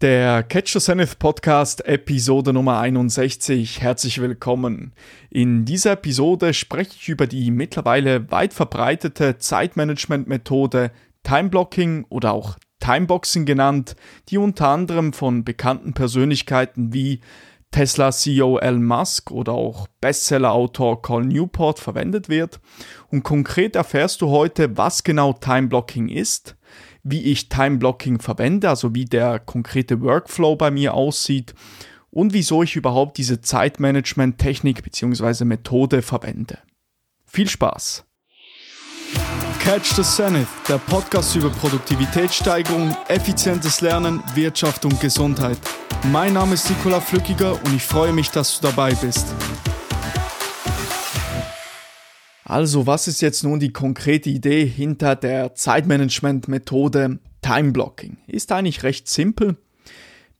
Der Catch the Zenith Podcast Episode Nummer 61. Herzlich willkommen. In dieser Episode spreche ich über die mittlerweile weit verbreitete Zeitmanagement-Methode Timeblocking oder auch Timeboxing genannt, die unter anderem von bekannten Persönlichkeiten wie Tesla CEO Elon Musk oder auch Bestseller-Autor Col Newport verwendet wird. Und konkret erfährst du heute, was genau Timeblocking ist, wie ich Time-Blocking verwende, also wie der konkrete Workflow bei mir aussieht und wieso ich überhaupt diese Zeitmanagement-Technik bzw. Methode verwende. Viel Spaß! Catch the Zenith, der Podcast über Produktivitätssteigerung, effizientes Lernen, Wirtschaft und Gesundheit. Mein Name ist Nikola Flückiger und ich freue mich, dass du dabei bist. Also, was ist jetzt nun die konkrete Idee hinter der Zeitmanagement-Methode Time Blocking? Ist eigentlich recht simpel.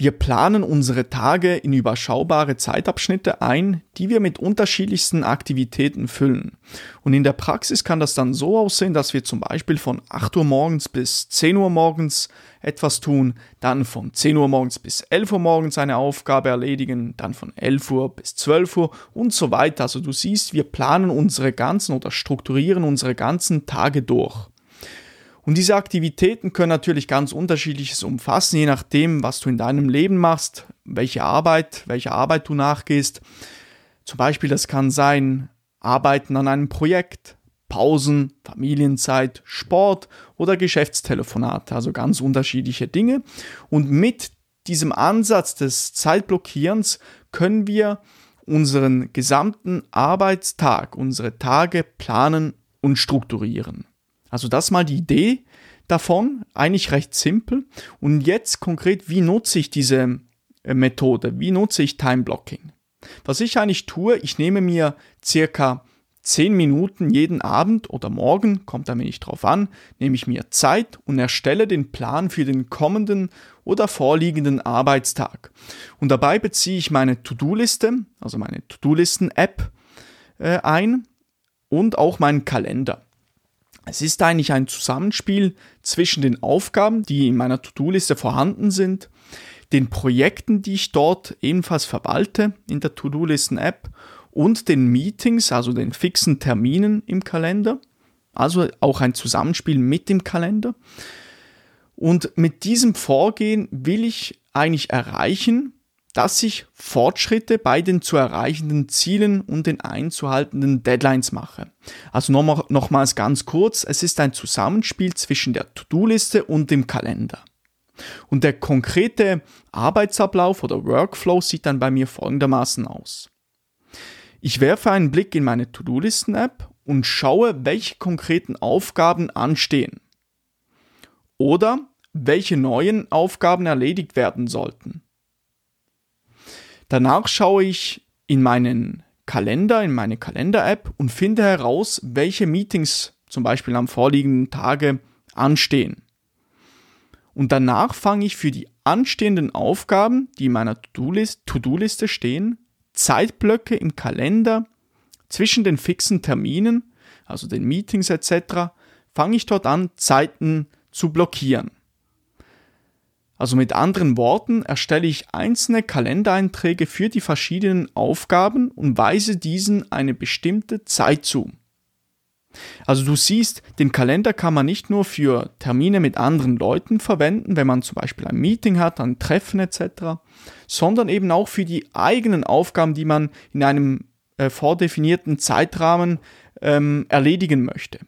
Wir planen unsere Tage in überschaubare Zeitabschnitte ein, die wir mit unterschiedlichsten Aktivitäten füllen. Und in der Praxis kann das dann so aussehen, dass wir zum Beispiel von 8 Uhr morgens bis 10 Uhr morgens etwas tun, dann von 10 Uhr morgens bis 11 Uhr morgens eine Aufgabe erledigen, dann von 11 Uhr bis 12 Uhr und so weiter. Also du siehst, wir planen unsere ganzen oder strukturieren unsere ganzen Tage durch. Und diese Aktivitäten können natürlich ganz unterschiedliches umfassen, je nachdem, was du in deinem Leben machst, welche Arbeit, welche Arbeit du nachgehst. Zum Beispiel, das kann sein, Arbeiten an einem Projekt, Pausen, Familienzeit, Sport oder Geschäftstelefonate, also ganz unterschiedliche Dinge. Und mit diesem Ansatz des Zeitblockierens können wir unseren gesamten Arbeitstag, unsere Tage planen und strukturieren. Also das mal die Idee davon, eigentlich recht simpel. Und jetzt konkret, wie nutze ich diese äh, Methode? Wie nutze ich Time Blocking? Was ich eigentlich tue, ich nehme mir circa 10 Minuten jeden Abend oder morgen, kommt ein wenig drauf an, nehme ich mir Zeit und erstelle den Plan für den kommenden oder vorliegenden Arbeitstag. Und dabei beziehe ich meine To-Do-Liste, also meine To-Do-Listen-App äh, ein und auch meinen Kalender. Es ist eigentlich ein Zusammenspiel zwischen den Aufgaben, die in meiner To-Do-Liste vorhanden sind, den Projekten, die ich dort ebenfalls verwalte in der To-Do-Listen-App und den Meetings, also den fixen Terminen im Kalender. Also auch ein Zusammenspiel mit dem Kalender. Und mit diesem Vorgehen will ich eigentlich erreichen, dass ich Fortschritte bei den zu erreichenden Zielen und den einzuhaltenden Deadlines mache. Also nochmal, nochmals ganz kurz, es ist ein Zusammenspiel zwischen der To-Do-Liste und dem Kalender. Und der konkrete Arbeitsablauf oder Workflow sieht dann bei mir folgendermaßen aus. Ich werfe einen Blick in meine To-Do-Listen-App und schaue, welche konkreten Aufgaben anstehen. Oder welche neuen Aufgaben erledigt werden sollten. Danach schaue ich in meinen Kalender, in meine Kalender-App und finde heraus, welche Meetings zum Beispiel am vorliegenden Tage anstehen. Und danach fange ich für die anstehenden Aufgaben, die in meiner To-Do-Liste stehen, Zeitblöcke im Kalender zwischen den fixen Terminen, also den Meetings etc., fange ich dort an, Zeiten zu blockieren. Also mit anderen Worten erstelle ich einzelne Kalendereinträge für die verschiedenen Aufgaben und weise diesen eine bestimmte Zeit zu. Also du siehst, den Kalender kann man nicht nur für Termine mit anderen Leuten verwenden, wenn man zum Beispiel ein Meeting hat, ein Treffen etc., sondern eben auch für die eigenen Aufgaben, die man in einem äh, vordefinierten Zeitrahmen ähm, erledigen möchte.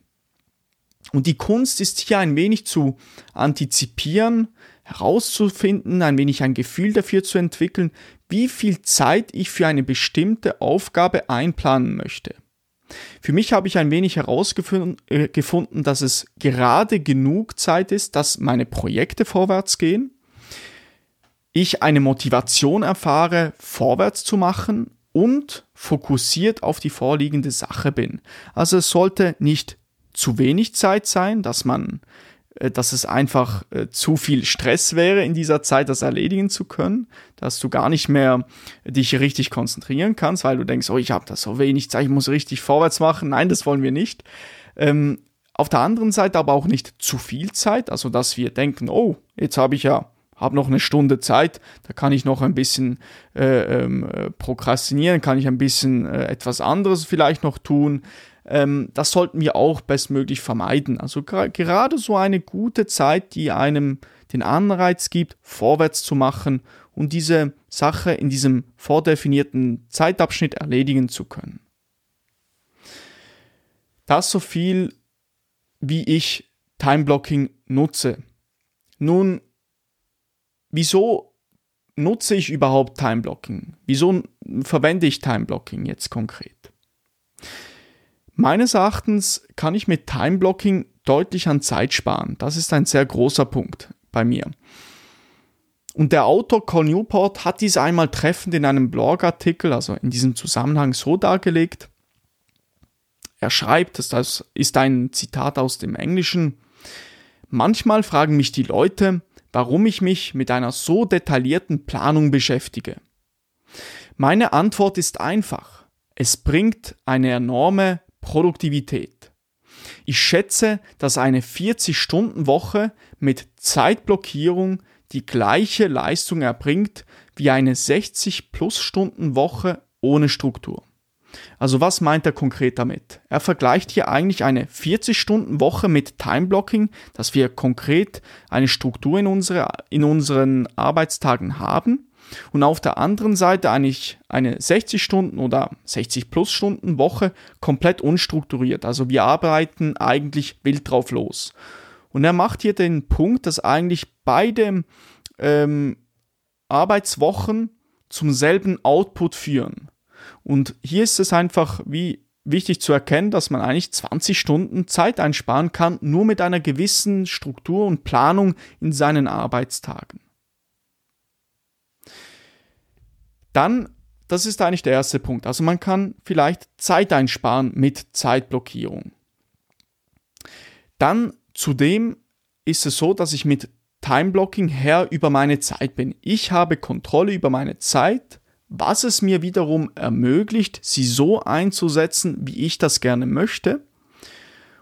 Und die Kunst ist hier ein wenig zu antizipieren, herauszufinden, ein wenig ein Gefühl dafür zu entwickeln, wie viel Zeit ich für eine bestimmte Aufgabe einplanen möchte. Für mich habe ich ein wenig herausgefunden, äh, dass es gerade genug Zeit ist, dass meine Projekte vorwärts gehen, ich eine Motivation erfahre, vorwärts zu machen und fokussiert auf die vorliegende Sache bin. Also es sollte nicht zu wenig Zeit sein, dass man dass es einfach äh, zu viel Stress wäre, in dieser Zeit das erledigen zu können, dass du gar nicht mehr dich richtig konzentrieren kannst, weil du denkst, oh, ich habe da so wenig Zeit, ich muss richtig vorwärts machen. Nein, das wollen wir nicht. Ähm, auf der anderen Seite aber auch nicht zu viel Zeit, also dass wir denken, oh, jetzt habe ich ja habe noch eine Stunde Zeit, da kann ich noch ein bisschen äh, ähm, äh, prokrastinieren, kann ich ein bisschen äh, etwas anderes vielleicht noch tun. Ähm, das sollten wir auch bestmöglich vermeiden. Also gerade so eine gute Zeit, die einem den Anreiz gibt, vorwärts zu machen und diese Sache in diesem vordefinierten Zeitabschnitt erledigen zu können. Das so viel, wie ich Timeblocking nutze. Nun, wieso nutze ich überhaupt Timeblocking? Wieso verwende ich Timeblocking jetzt konkret? Meines Erachtens kann ich mit Timeblocking deutlich an Zeit sparen. Das ist ein sehr großer Punkt bei mir. Und der Autor Col Newport hat dies einmal treffend in einem Blogartikel, also in diesem Zusammenhang so dargelegt. Er schreibt, das ist ein Zitat aus dem Englischen, manchmal fragen mich die Leute, warum ich mich mit einer so detaillierten Planung beschäftige. Meine Antwort ist einfach. Es bringt eine enorme Produktivität. Ich schätze, dass eine 40-Stunden-Woche mit Zeitblockierung die gleiche Leistung erbringt wie eine 60-plus-Stunden-Woche ohne Struktur. Also was meint er konkret damit? Er vergleicht hier eigentlich eine 40-Stunden-Woche mit Timeblocking, dass wir konkret eine Struktur in, unsere, in unseren Arbeitstagen haben und auf der anderen Seite eigentlich eine 60 Stunden oder 60 plus Stunden Woche komplett unstrukturiert. Also wir arbeiten eigentlich wild drauf los. Und er macht hier den Punkt, dass eigentlich beide ähm, Arbeitswochen zum selben Output führen. Und hier ist es einfach wie wichtig zu erkennen, dass man eigentlich 20 Stunden Zeit einsparen kann, nur mit einer gewissen Struktur und Planung in seinen Arbeitstagen. Dann, das ist eigentlich der erste Punkt. Also man kann vielleicht Zeit einsparen mit Zeitblockierung. Dann zudem ist es so, dass ich mit Timeblocking Herr über meine Zeit bin. Ich habe Kontrolle über meine Zeit, was es mir wiederum ermöglicht, sie so einzusetzen, wie ich das gerne möchte.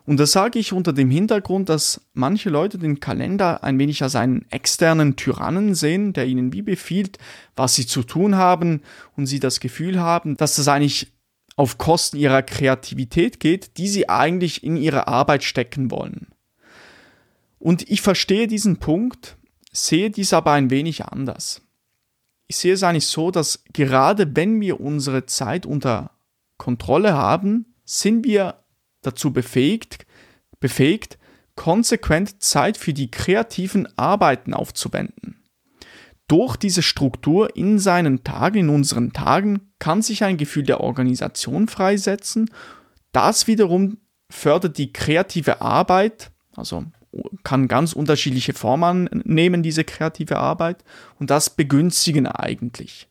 Und das sage ich unter dem Hintergrund, dass manche Leute den Kalender ein wenig als einen externen Tyrannen sehen, der ihnen wie befiehlt, was sie zu tun haben und sie das Gefühl haben, dass das eigentlich auf Kosten ihrer Kreativität geht, die sie eigentlich in ihre Arbeit stecken wollen. Und ich verstehe diesen Punkt, sehe dies aber ein wenig anders. Ich sehe es eigentlich so, dass gerade wenn wir unsere Zeit unter Kontrolle haben, sind wir dazu befähigt, befähigt, konsequent Zeit für die kreativen Arbeiten aufzuwenden. Durch diese Struktur in seinen Tagen, in unseren Tagen, kann sich ein Gefühl der Organisation freisetzen. Das wiederum fördert die kreative Arbeit, also kann ganz unterschiedliche Formen nehmen, diese kreative Arbeit, und das begünstigen eigentlich.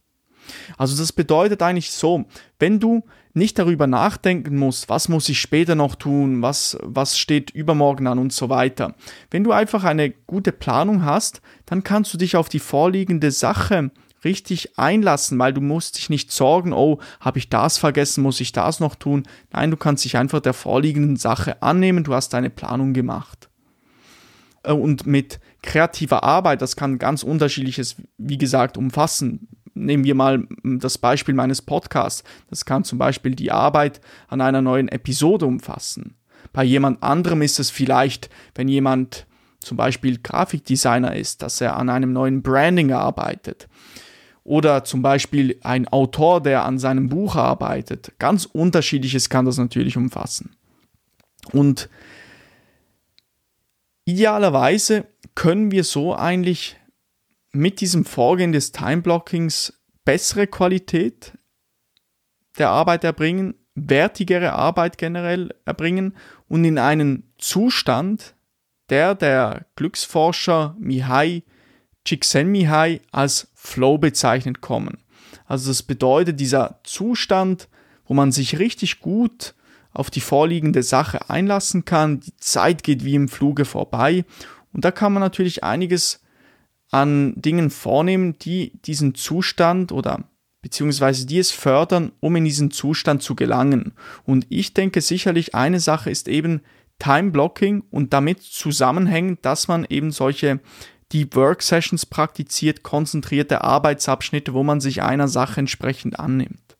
Also das bedeutet eigentlich so, wenn du nicht darüber nachdenken musst, was muss ich später noch tun, was, was steht übermorgen an und so weiter. Wenn du einfach eine gute Planung hast, dann kannst du dich auf die vorliegende Sache richtig einlassen, weil du musst dich nicht sorgen, oh, habe ich das vergessen, muss ich das noch tun. Nein, du kannst dich einfach der vorliegenden Sache annehmen, du hast deine Planung gemacht. Äh, und mit kreativer Arbeit, das kann ganz unterschiedliches, wie gesagt, umfassen nehmen wir mal das Beispiel meines Podcasts. Das kann zum Beispiel die Arbeit an einer neuen Episode umfassen. Bei jemand anderem ist es vielleicht, wenn jemand zum Beispiel Grafikdesigner ist, dass er an einem neuen Branding arbeitet. Oder zum Beispiel ein Autor, der an seinem Buch arbeitet. Ganz unterschiedliches kann das natürlich umfassen. Und idealerweise können wir so eigentlich mit diesem Vorgehen des Timeblockings bessere Qualität der Arbeit erbringen, wertigere Arbeit generell erbringen und in einen Zustand, der der Glücksforscher Mihai Csikszentmihalyi als Flow bezeichnet kommen. Also das bedeutet dieser Zustand, wo man sich richtig gut auf die vorliegende Sache einlassen kann, die Zeit geht wie im Fluge vorbei und da kann man natürlich einiges an Dingen vornehmen, die diesen Zustand oder beziehungsweise die es fördern, um in diesen Zustand zu gelangen. Und ich denke sicherlich eine Sache ist eben Time Blocking und damit zusammenhängend, dass man eben solche Deep Work Sessions praktiziert, konzentrierte Arbeitsabschnitte, wo man sich einer Sache entsprechend annimmt.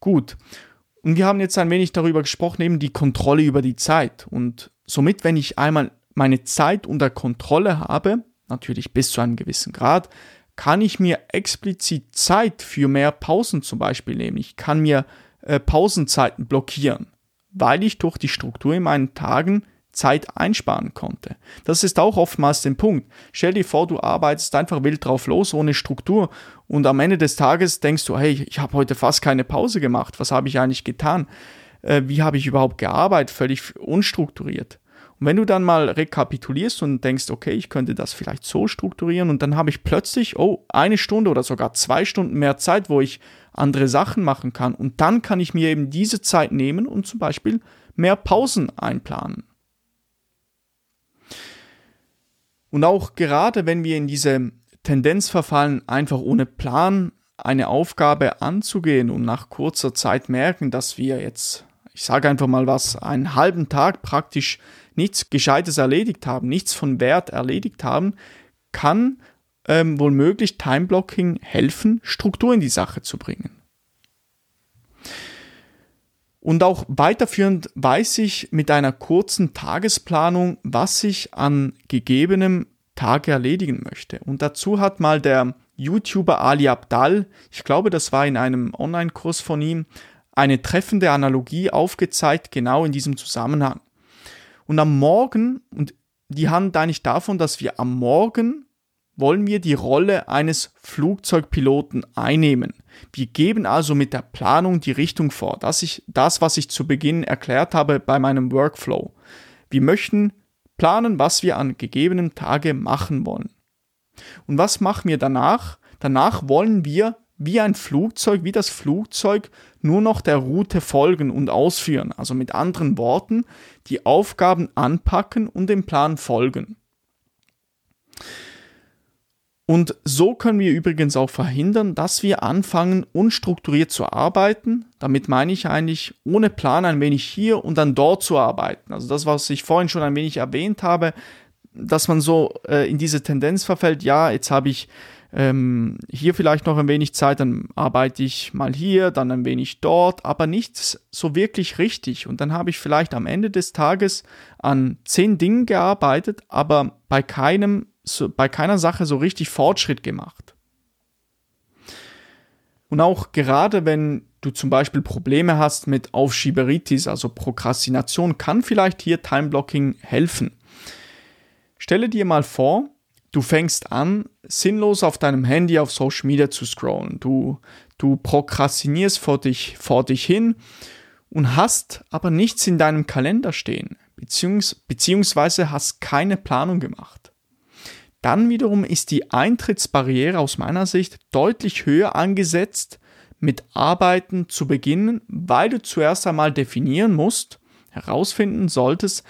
Gut. Und wir haben jetzt ein wenig darüber gesprochen, eben die Kontrolle über die Zeit. Und somit, wenn ich einmal meine Zeit unter Kontrolle habe, natürlich bis zu einem gewissen Grad, kann ich mir explizit Zeit für mehr Pausen zum Beispiel nehmen. Ich kann mir äh, Pausenzeiten blockieren, weil ich durch die Struktur in meinen Tagen Zeit einsparen konnte. Das ist auch oftmals der Punkt. Stell dir vor, du arbeitest einfach wild drauf los, ohne Struktur und am Ende des Tages denkst du, hey, ich habe heute fast keine Pause gemacht, was habe ich eigentlich getan? Äh, wie habe ich überhaupt gearbeitet? Völlig unstrukturiert. Und wenn du dann mal rekapitulierst und denkst, okay, ich könnte das vielleicht so strukturieren und dann habe ich plötzlich, oh, eine Stunde oder sogar zwei Stunden mehr Zeit, wo ich andere Sachen machen kann und dann kann ich mir eben diese Zeit nehmen und zum Beispiel mehr Pausen einplanen. Und auch gerade wenn wir in diese Tendenz verfallen, einfach ohne Plan eine Aufgabe anzugehen und nach kurzer Zeit merken, dass wir jetzt, ich sage einfach mal was, einen halben Tag praktisch nichts Gescheites erledigt haben, nichts von Wert erledigt haben, kann ähm, wohl möglich Timeblocking helfen, Struktur in die Sache zu bringen. Und auch weiterführend weiß ich mit einer kurzen Tagesplanung, was ich an gegebenem Tag erledigen möchte. Und dazu hat mal der YouTuber Ali Abdal, ich glaube, das war in einem Online-Kurs von ihm, eine treffende Analogie aufgezeigt, genau in diesem Zusammenhang. Und am Morgen, und die handelt eigentlich davon, dass wir am Morgen wollen wir die Rolle eines Flugzeugpiloten einnehmen. Wir geben also mit der Planung die Richtung vor. Das ist das, was ich zu Beginn erklärt habe bei meinem Workflow. Wir möchten planen, was wir an gegebenen Tage machen wollen. Und was machen wir danach? Danach wollen wir wie ein Flugzeug, wie das Flugzeug, nur noch der Route folgen und ausführen. Also mit anderen Worten, die Aufgaben anpacken und dem Plan folgen. Und so können wir übrigens auch verhindern, dass wir anfangen, unstrukturiert zu arbeiten. Damit meine ich eigentlich ohne Plan ein wenig hier und dann dort zu arbeiten. Also das, was ich vorhin schon ein wenig erwähnt habe, dass man so äh, in diese Tendenz verfällt, ja, jetzt habe ich ähm, hier vielleicht noch ein wenig Zeit, dann arbeite ich mal hier, dann ein wenig dort, aber nichts so wirklich richtig. Und dann habe ich vielleicht am Ende des Tages an zehn Dingen gearbeitet, aber bei keinem, so, bei keiner Sache so richtig Fortschritt gemacht. Und auch gerade wenn du zum Beispiel Probleme hast mit Aufschieberitis, also Prokrastination, kann vielleicht hier Timeblocking helfen. Stelle dir mal vor, du fängst an, sinnlos auf deinem Handy auf Social Media zu scrollen. Du, du prokrastinierst vor dich, vor dich hin und hast aber nichts in deinem Kalender stehen, beziehungs beziehungsweise hast keine Planung gemacht. Dann wiederum ist die Eintrittsbarriere aus meiner Sicht deutlich höher angesetzt, mit Arbeiten zu beginnen, weil du zuerst einmal definieren musst, herausfinden solltest,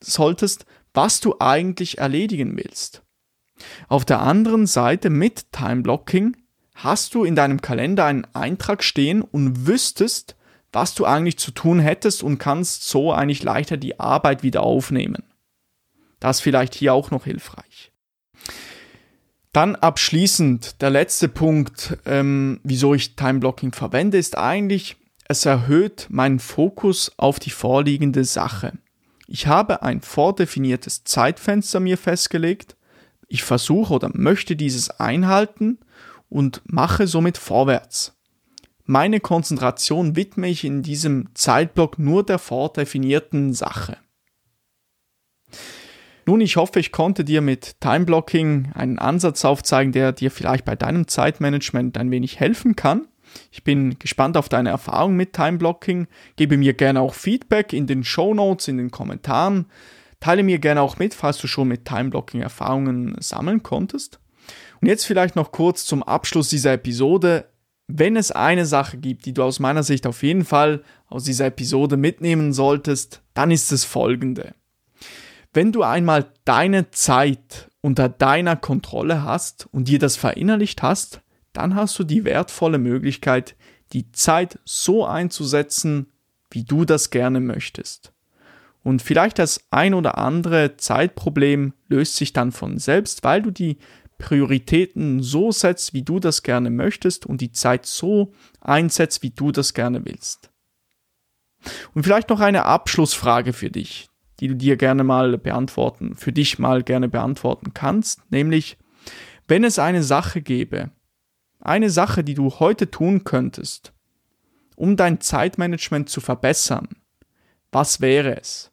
solltest, was du eigentlich erledigen willst. Auf der anderen Seite mit Time Blocking hast du in deinem Kalender einen Eintrag stehen und wüsstest, was du eigentlich zu tun hättest und kannst so eigentlich leichter die Arbeit wieder aufnehmen. Das ist vielleicht hier auch noch hilfreich. Dann abschließend der letzte Punkt, ähm, wieso ich Time Blocking verwende, ist eigentlich, es erhöht meinen Fokus auf die vorliegende Sache. Ich habe ein vordefiniertes Zeitfenster mir festgelegt ich versuche oder möchte dieses einhalten und mache somit vorwärts. Meine Konzentration widme ich in diesem Zeitblock nur der vordefinierten Sache. Nun, ich hoffe, ich konnte dir mit Timeblocking einen Ansatz aufzeigen, der dir vielleicht bei deinem Zeitmanagement ein wenig helfen kann. Ich bin gespannt auf deine Erfahrung mit Timeblocking. Gebe mir gerne auch Feedback in den Show Notes, in den Kommentaren. Teile mir gerne auch mit, falls du schon mit Timeblocking Erfahrungen sammeln konntest. Und jetzt vielleicht noch kurz zum Abschluss dieser Episode. Wenn es eine Sache gibt, die du aus meiner Sicht auf jeden Fall aus dieser Episode mitnehmen solltest, dann ist es folgende. Wenn du einmal deine Zeit unter deiner Kontrolle hast und dir das verinnerlicht hast, dann hast du die wertvolle Möglichkeit, die Zeit so einzusetzen, wie du das gerne möchtest. Und vielleicht das ein oder andere Zeitproblem löst sich dann von selbst, weil du die Prioritäten so setzt, wie du das gerne möchtest und die Zeit so einsetzt, wie du das gerne willst. Und vielleicht noch eine Abschlussfrage für dich, die du dir gerne mal beantworten, für dich mal gerne beantworten kannst, nämlich, wenn es eine Sache gäbe, eine Sache, die du heute tun könntest, um dein Zeitmanagement zu verbessern, was wäre es?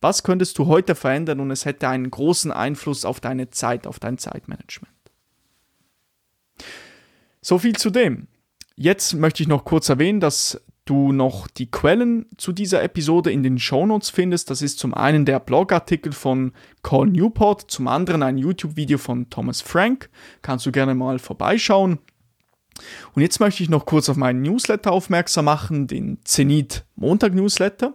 Was könntest du heute verändern und es hätte einen großen Einfluss auf deine Zeit, auf dein Zeitmanagement? So viel zu dem. Jetzt möchte ich noch kurz erwähnen, dass du noch die Quellen zu dieser Episode in den Shownotes findest. Das ist zum einen der Blogartikel von Cole Newport, zum anderen ein YouTube-Video von Thomas Frank. Kannst du gerne mal vorbeischauen. Und jetzt möchte ich noch kurz auf meinen Newsletter aufmerksam machen, den Zenit Montag Newsletter,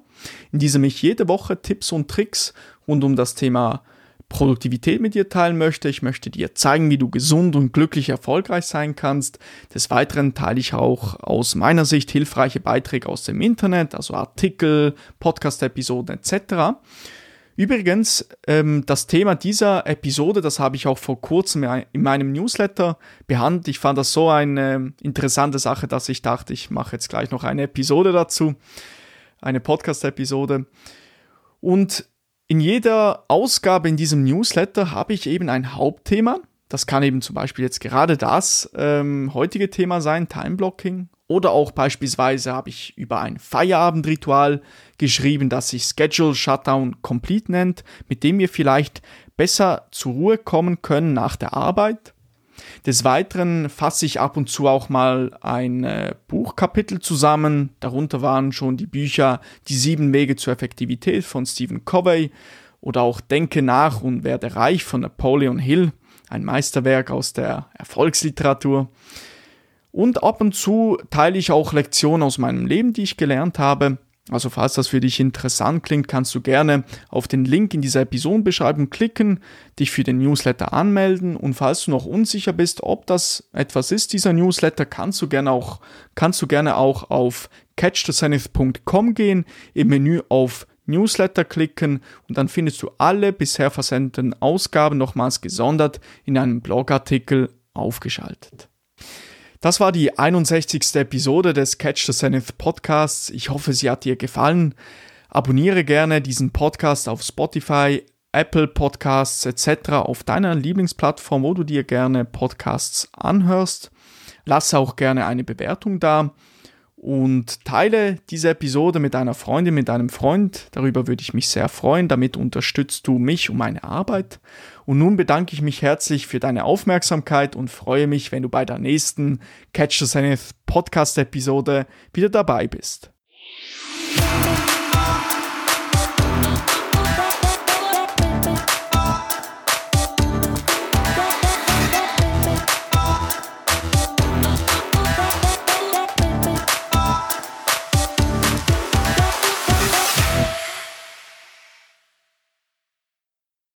in diesem ich jede Woche Tipps und Tricks rund um das Thema Produktivität mit dir teilen möchte. Ich möchte dir zeigen, wie du gesund und glücklich erfolgreich sein kannst. Des Weiteren teile ich auch aus meiner Sicht hilfreiche Beiträge aus dem Internet, also Artikel, Podcast-Episoden etc. Übrigens, ähm, das Thema dieser Episode, das habe ich auch vor kurzem in meinem Newsletter behandelt. Ich fand das so eine interessante Sache, dass ich dachte, ich mache jetzt gleich noch eine Episode dazu, eine Podcast-Episode. Und in jeder Ausgabe in diesem Newsletter habe ich eben ein Hauptthema. Das kann eben zum Beispiel jetzt gerade das ähm, heutige Thema sein, Timeblocking. Oder auch beispielsweise habe ich über ein Feierabendritual geschrieben, das sich Schedule Shutdown Complete nennt, mit dem wir vielleicht besser zur Ruhe kommen können nach der Arbeit. Des Weiteren fasse ich ab und zu auch mal ein äh, Buchkapitel zusammen. Darunter waren schon die Bücher Die sieben Wege zur Effektivität von Stephen Covey oder auch Denke nach und werde reich von Napoleon Hill, ein Meisterwerk aus der Erfolgsliteratur. Und ab und zu teile ich auch Lektionen aus meinem Leben, die ich gelernt habe. Also falls das für dich interessant klingt, kannst du gerne auf den Link in dieser Episodenbeschreibung klicken, dich für den Newsletter anmelden und falls du noch unsicher bist, ob das etwas ist, dieser Newsletter, kannst du gerne auch, kannst du gerne auch auf catchthezenith.com gehen, im Menü auf Newsletter klicken und dann findest du alle bisher versendeten Ausgaben nochmals gesondert in einem Blogartikel aufgeschaltet. Das war die 61. Episode des Catch the Zenith Podcasts. Ich hoffe, sie hat dir gefallen. Abonniere gerne diesen Podcast auf Spotify, Apple Podcasts etc. auf deiner Lieblingsplattform, wo du dir gerne Podcasts anhörst. Lass auch gerne eine Bewertung da und teile diese Episode mit einer Freundin, mit einem Freund. Darüber würde ich mich sehr freuen. Damit unterstützt du mich und meine Arbeit. Und nun bedanke ich mich herzlich für deine Aufmerksamkeit und freue mich, wenn du bei der nächsten Catch the Zenith Podcast Episode wieder dabei bist.